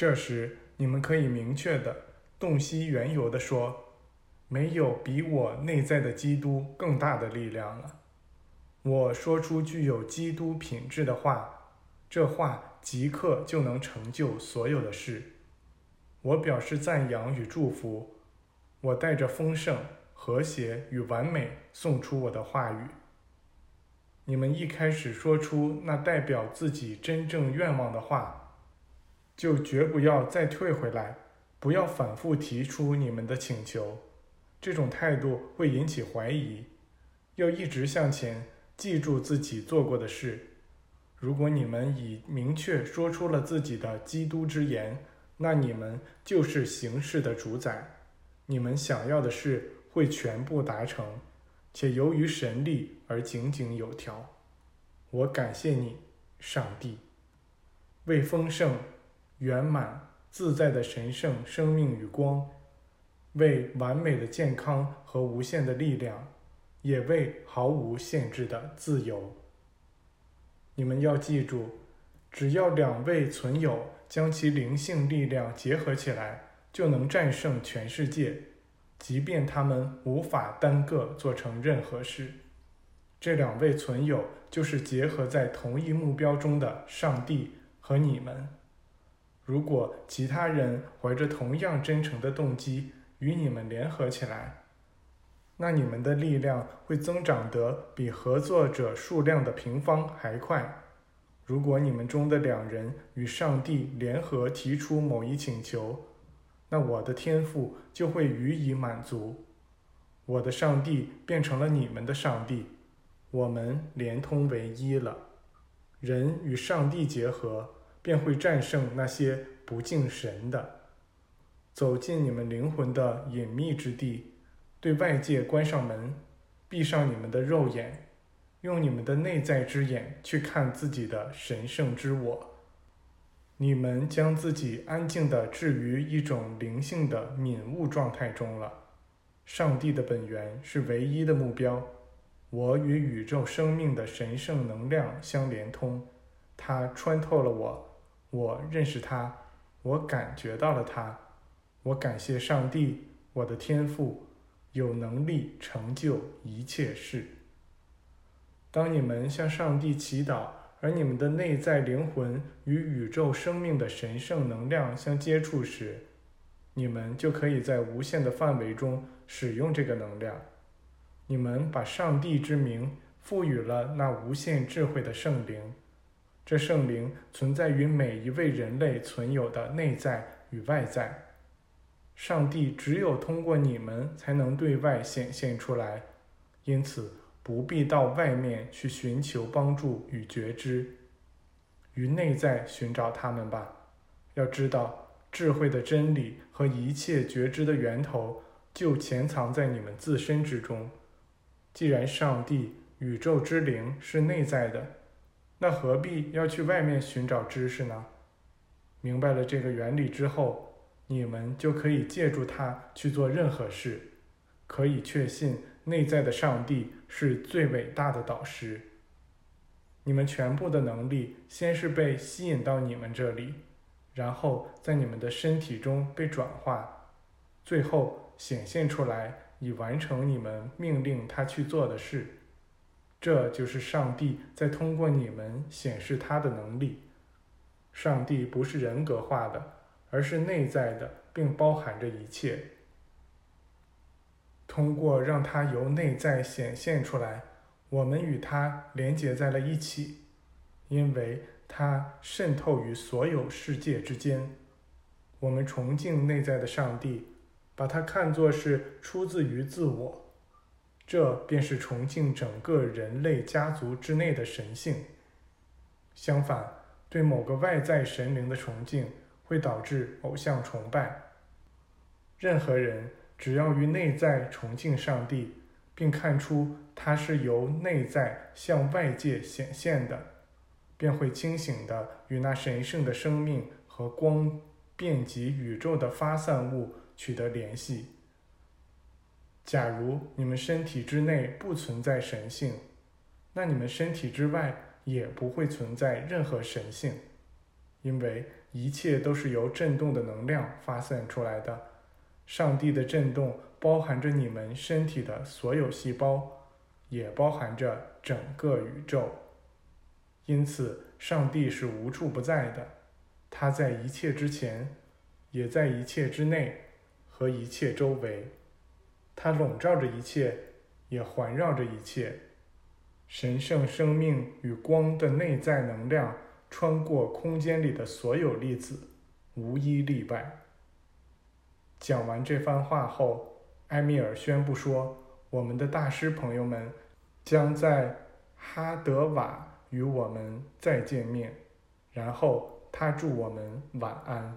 这时，你们可以明确的、洞悉缘由的说：“没有比我内在的基督更大的力量了。”我说出具有基督品质的话，这话即刻就能成就所有的事。我表示赞扬与祝福。我带着丰盛、和谐与完美送出我的话语。你们一开始说出那代表自己真正愿望的话，就绝不要再退回来，不要反复提出你们的请求。这种态度会引起怀疑。要一直向前。记住自己做过的事。如果你们已明确说出了自己的基督之言，那你们就是形式的主宰。你们想要的事会全部达成，且由于神力而井井有条。我感谢你，上帝，为丰盛、圆满、自在的神圣生命与光，为完美的健康和无限的力量。也为毫无限制的自由。你们要记住，只要两位存有将其灵性力量结合起来，就能战胜全世界，即便他们无法单个做成任何事。这两位存有就是结合在同一目标中的上帝和你们。如果其他人怀着同样真诚的动机与你们联合起来，那你们的力量会增长得比合作者数量的平方还快。如果你们中的两人与上帝联合提出某一请求，那我的天赋就会予以满足。我的上帝变成了你们的上帝，我们连通为一了。人与上帝结合，便会战胜那些不敬神的，走进你们灵魂的隐秘之地。对外界关上门，闭上你们的肉眼，用你们的内在之眼去看自己的神圣之我。你们将自己安静地置于一种灵性的敏悟状态中了。上帝的本源是唯一的目标。我与宇宙生命的神圣能量相连通，它穿透了我，我认识它，我感觉到了它。我感谢上帝，我的天赋。有能力成就一切事。当你们向上帝祈祷，而你们的内在灵魂与宇宙生命的神圣能量相接触时，你们就可以在无限的范围中使用这个能量。你们把上帝之名赋予了那无限智慧的圣灵，这圣灵存在于每一位人类存有的内在与外在。上帝只有通过你们才能对外显现出来，因此不必到外面去寻求帮助与觉知，于内在寻找他们吧。要知道，智慧的真理和一切觉知的源头就潜藏在你们自身之中。既然上帝、宇宙之灵是内在的，那何必要去外面寻找知识呢？明白了这个原理之后。你们就可以借助它去做任何事，可以确信内在的上帝是最伟大的导师。你们全部的能力先是被吸引到你们这里，然后在你们的身体中被转化，最后显现出来，以完成你们命令他去做的事。这就是上帝在通过你们显示他的能力。上帝不是人格化的。而是内在的，并包含着一切。通过让它由内在显现出来，我们与它连接在了一起，因为它渗透于所有世界之间。我们崇敬内在的上帝，把它看作是出自于自我，这便是崇敬整个人类家族之内的神性。相反，对某个外在神灵的崇敬。会导致偶像崇拜。任何人只要于内在崇敬上帝，并看出他是由内在向外界显现的，便会清醒的与那神圣的生命和光遍及宇宙的发散物取得联系。假如你们身体之内不存在神性，那你们身体之外也不会存在任何神性，因为。一切都是由振动的能量发散出来的。上帝的振动包含着你们身体的所有细胞，也包含着整个宇宙。因此，上帝是无处不在的，他在一切之前，也在一切之内和一切周围。它笼罩着一切，也环绕着一切。神圣生命与光的内在能量穿过空间里的所有粒子，无一例外。讲完这番话后，埃米尔宣布说：“我们的大师朋友们将在哈德瓦与我们再见面。”然后他祝我们晚安。